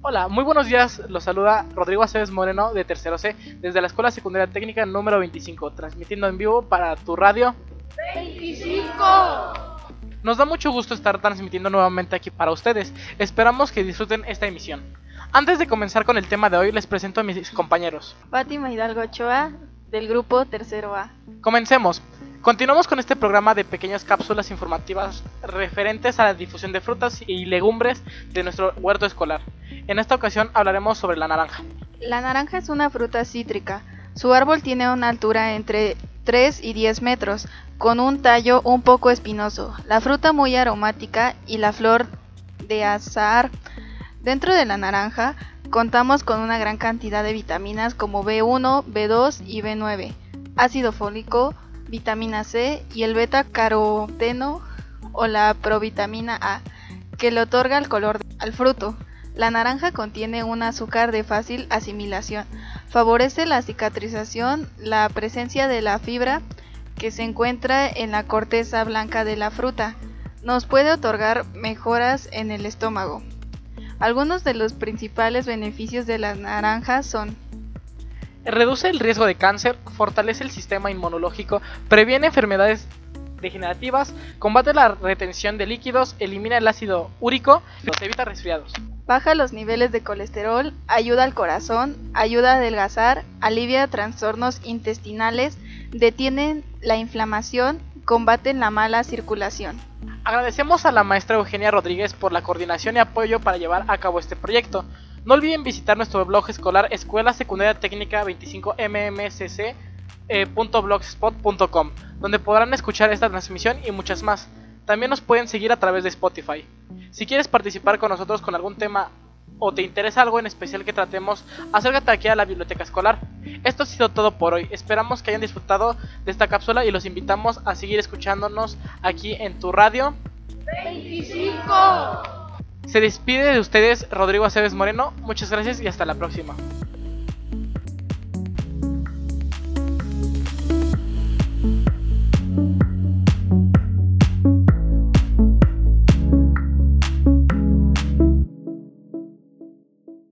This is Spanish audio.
Hola, muy buenos días. Los saluda Rodrigo Aceves Moreno de Tercero C desde la Escuela Secundaria Técnica número 25, transmitiendo en vivo para tu radio 25. Nos da mucho gusto estar transmitiendo nuevamente aquí para ustedes. Esperamos que disfruten esta emisión. Antes de comenzar con el tema de hoy, les presento a mis compañeros. Fátima Hidalgo Ochoa, del grupo Tercero A. Comencemos. Continuamos con este programa de pequeñas cápsulas informativas referentes a la difusión de frutas y legumbres de nuestro huerto escolar. En esta ocasión hablaremos sobre la naranja. La naranja es una fruta cítrica. Su árbol tiene una altura entre 3 y 10 metros, con un tallo un poco espinoso, la fruta muy aromática y la flor de azahar. Dentro de la naranja contamos con una gran cantidad de vitaminas como B1, B2 y B9, ácido fólico, vitamina C y el beta-caroteno o la provitamina A, que le otorga el color al fruto. La naranja contiene un azúcar de fácil asimilación, favorece la cicatrización, la presencia de la fibra que se encuentra en la corteza blanca de la fruta, nos puede otorgar mejoras en el estómago. Algunos de los principales beneficios de la naranja son Reduce el riesgo de cáncer, fortalece el sistema inmunológico, previene enfermedades degenerativas, combate la retención de líquidos, elimina el ácido úrico, los evita resfriados. Baja los niveles de colesterol, ayuda al corazón, ayuda a adelgazar, alivia trastornos intestinales, detiene la inflamación, combate la mala circulación. Agradecemos a la maestra Eugenia Rodríguez por la coordinación y apoyo para llevar a cabo este proyecto. No olviden visitar nuestro blog escolar Escuela Secundaria Técnica 25mmcc.blogspot.com, donde podrán escuchar esta transmisión y muchas más. También nos pueden seguir a través de Spotify. Si quieres participar con nosotros con algún tema o te interesa algo en especial que tratemos, acércate aquí a la biblioteca escolar. Esto ha sido todo por hoy. Esperamos que hayan disfrutado de esta cápsula y los invitamos a seguir escuchándonos aquí en tu radio 25. Se despide de ustedes Rodrigo Aceves Moreno. Muchas gracias y hasta la próxima.